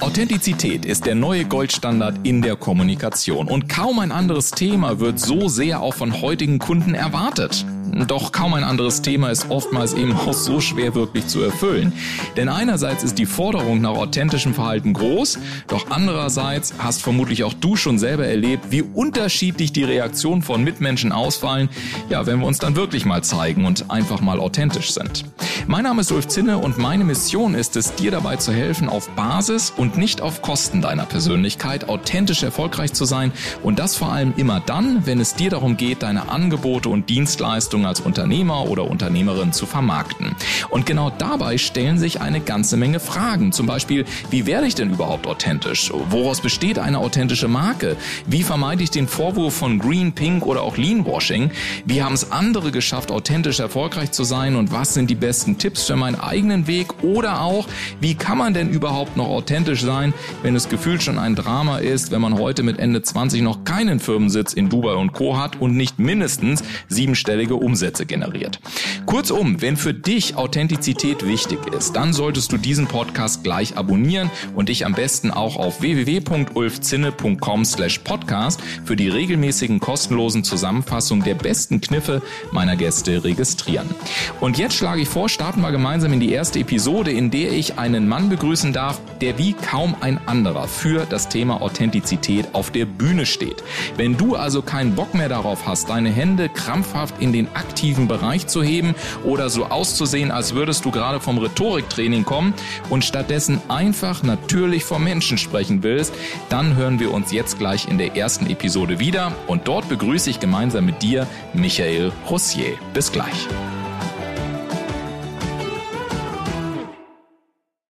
Authentizität ist der neue Goldstandard in der Kommunikation und kaum ein anderes Thema wird so sehr auch von heutigen Kunden erwartet. Doch kaum ein anderes Thema ist oftmals eben auch so schwer wirklich zu erfüllen. Denn einerseits ist die Forderung nach authentischem Verhalten groß, doch andererseits hast vermutlich auch du schon selber erlebt, wie unterschiedlich die Reaktionen von Mitmenschen ausfallen, ja, wenn wir uns dann wirklich mal zeigen und einfach mal authentisch sind. Mein Name ist Ulf Zinne und meine Mission ist es, dir dabei zu helfen, auf Basis und nicht auf Kosten deiner Persönlichkeit authentisch erfolgreich zu sein und das vor allem immer dann, wenn es dir darum geht, deine Angebote und Dienstleistungen als Unternehmer oder Unternehmerin zu vermarkten. Und genau dabei stellen sich eine ganze Menge Fragen. Zum Beispiel, wie werde ich denn überhaupt authentisch? Woraus besteht eine authentische Marke? Wie vermeide ich den Vorwurf von Green, Pink oder auch Leanwashing? Wie haben es andere geschafft, authentisch erfolgreich zu sein? Und was sind die besten Tipps für meinen eigenen Weg oder auch, wie kann man denn überhaupt noch authentisch sein, wenn es gefühlt schon ein Drama ist, wenn man heute mit Ende 20 noch keinen Firmensitz in Dubai und Co. hat und nicht mindestens siebenstellige Umsätze generiert. Kurzum, wenn für dich Authentizität wichtig ist, dann solltest du diesen Podcast gleich abonnieren und dich am besten auch auf www.ulfzinne.com slash podcast für die regelmäßigen kostenlosen Zusammenfassungen der besten Kniffe meiner Gäste registrieren. Und jetzt schlage ich vor, starten wir gemeinsam in die erste Episode, in der ich einen Mann begrüßen darf, der wie kaum ein anderer für das Thema Authentizität auf der Bühne steht. Wenn du also keinen Bock mehr darauf hast, deine Hände krampfhaft in den aktiven Bereich zu heben oder so auszusehen, als würdest du gerade vom Rhetoriktraining kommen und stattdessen einfach natürlich vor Menschen sprechen willst, dann hören wir uns jetzt gleich in der ersten Episode wieder und dort begrüße ich gemeinsam mit dir Michael Rossier. Bis gleich.